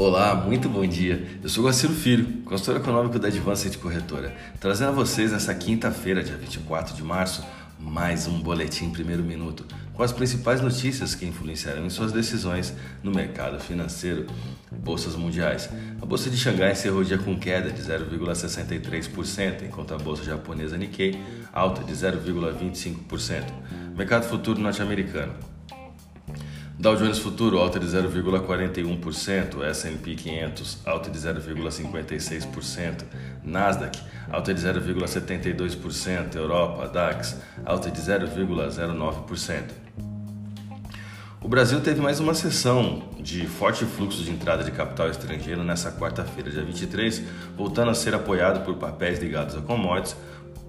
Olá, muito bom dia. Eu sou Guaciro Filho, consultor econômico da Advanced Corretora, trazendo a vocês nessa quinta-feira, dia 24 de março, mais um boletim primeiro minuto, com as principais notícias que influenciarão em suas decisões no mercado financeiro. Bolsas mundiais. A bolsa de Xangai encerrou o dia com queda de 0,63%, enquanto a bolsa japonesa Nikkei alta de 0,25%. Mercado futuro norte-americano. Dow Jones Futuro alta de 0,41%, S&P 500 alta de 0,56%, Nasdaq alta de 0,72%, Europa DAX alta de 0,09%. O Brasil teve mais uma sessão de forte fluxo de entrada de capital estrangeiro nessa quarta-feira, dia 23, voltando a ser apoiado por papéis ligados a commodities,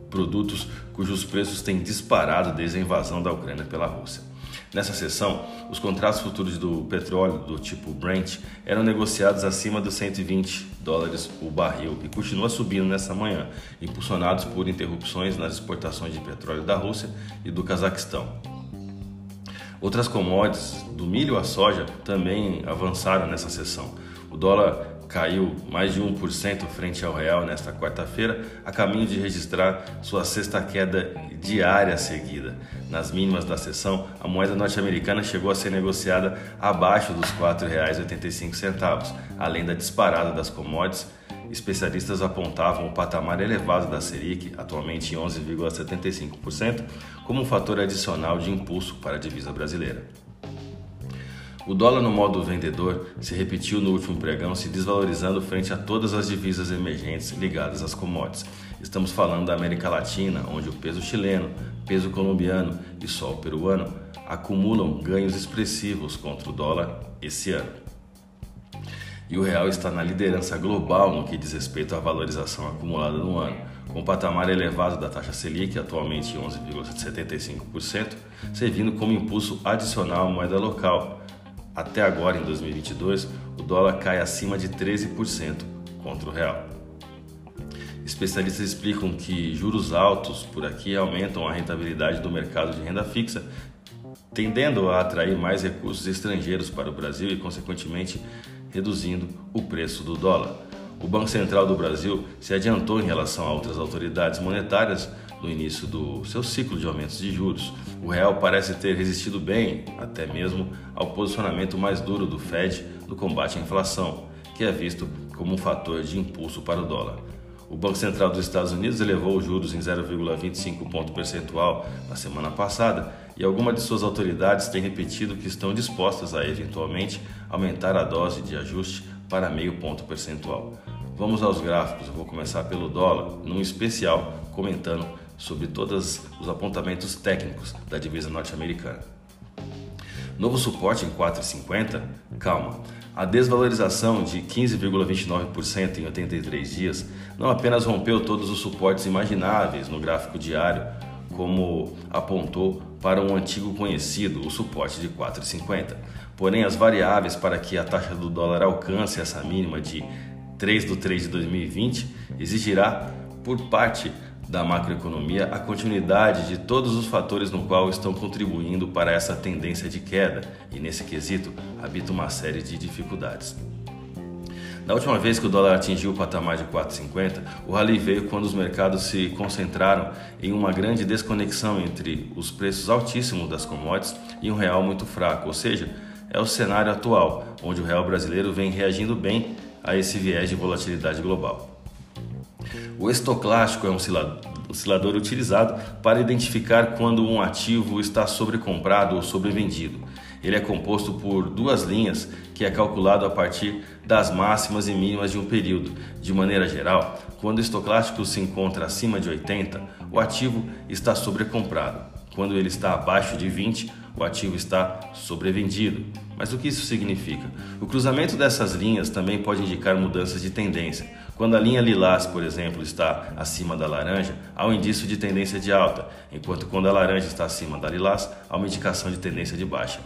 produtos cujos preços têm disparado desde a invasão da Ucrânia pela Rússia. Nessa sessão, os contratos futuros do petróleo do tipo Brent eram negociados acima dos 120 dólares o barril e continua subindo nessa manhã, impulsionados por interrupções nas exportações de petróleo da Rússia e do Cazaquistão. Outras commodities, do milho à soja, também avançaram nessa sessão. O dólar caiu mais de 1% frente ao real nesta quarta-feira, a caminho de registrar sua sexta queda diária seguida. Nas mínimas da sessão, a moeda norte-americana chegou a ser negociada abaixo dos R$ 4,85, além da disparada das commodities. Especialistas apontavam o patamar elevado da Selic, atualmente em 11,75%, como um fator adicional de impulso para a divisa brasileira. O dólar no modo vendedor se repetiu no último pregão, se desvalorizando frente a todas as divisas emergentes ligadas às commodities. Estamos falando da América Latina, onde o peso chileno, peso colombiano e sol peruano acumulam ganhos expressivos contra o dólar esse ano. E o real está na liderança global no que diz respeito à valorização acumulada no ano, com o patamar elevado da taxa Selic, atualmente 11,75%, servindo como impulso adicional à moeda local, até agora, em 2022, o dólar cai acima de 13% contra o real. Especialistas explicam que juros altos por aqui aumentam a rentabilidade do mercado de renda fixa, tendendo a atrair mais recursos estrangeiros para o Brasil e, consequentemente, reduzindo o preço do dólar. O Banco Central do Brasil se adiantou em relação a outras autoridades monetárias no início do seu ciclo de aumentos de juros. O real parece ter resistido bem, até mesmo ao posicionamento mais duro do Fed no combate à inflação, que é visto como um fator de impulso para o dólar. O Banco Central dos Estados Unidos elevou os juros em 0,25 ponto percentual na semana passada e algumas de suas autoridades têm repetido que estão dispostas a eventualmente aumentar a dose de ajuste para meio ponto percentual. Vamos aos gráficos, eu vou começar pelo dólar, num especial comentando sobre todos os apontamentos técnicos da divisa norte-americana. Novo suporte em 4,50? Calma. A desvalorização de 15,29% em 83 dias não apenas rompeu todos os suportes imagináveis no gráfico diário, como apontou para um antigo conhecido, o suporte de 4,50. Porém, as variáveis para que a taxa do dólar alcance essa mínima de 3 de 3 de 2020 exigirá por parte da macroeconomia a continuidade de todos os fatores no qual estão contribuindo para essa tendência de queda e nesse quesito habita uma série de dificuldades. Na última vez que o dólar atingiu o patamar de 4,50, o rally veio quando os mercados se concentraram em uma grande desconexão entre os preços altíssimos das commodities e um real muito fraco, ou seja, é o cenário atual, onde o real brasileiro vem reagindo bem a esse viés de volatilidade global. O estoclástico é um oscilador utilizado para identificar quando um ativo está sobrecomprado ou sobrevendido. Ele é composto por duas linhas que é calculado a partir das máximas e mínimas de um período. De maneira geral, quando o estoclástico se encontra acima de 80, o ativo está sobrecomprado. Quando ele está abaixo de 20, o ativo está sobrevendido. Mas o que isso significa? O cruzamento dessas linhas também pode indicar mudanças de tendência. Quando a linha lilás, por exemplo, está acima da laranja, há um indício de tendência de alta, enquanto quando a laranja está acima da lilás, há uma indicação de tendência de baixa.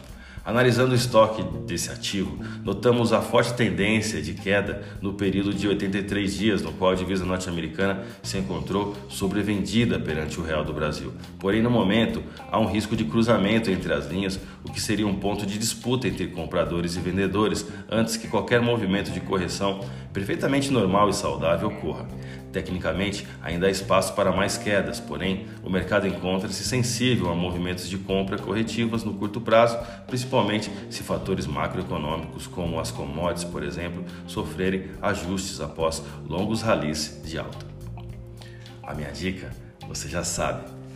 Analisando o estoque desse ativo, notamos a forte tendência de queda no período de 83 dias, no qual a divisa norte-americana se encontrou sobrevendida perante o real do Brasil. Porém, no momento, há um risco de cruzamento entre as linhas, o que seria um ponto de disputa entre compradores e vendedores, antes que qualquer movimento de correção perfeitamente normal e saudável ocorra. Tecnicamente, ainda há espaço para mais quedas, porém, o mercado encontra-se sensível a movimentos de compra corretivas no curto prazo, principalmente se fatores macroeconômicos, como as commodities, por exemplo, sofrerem ajustes após longos ralis de alta. A minha dica, você já sabe,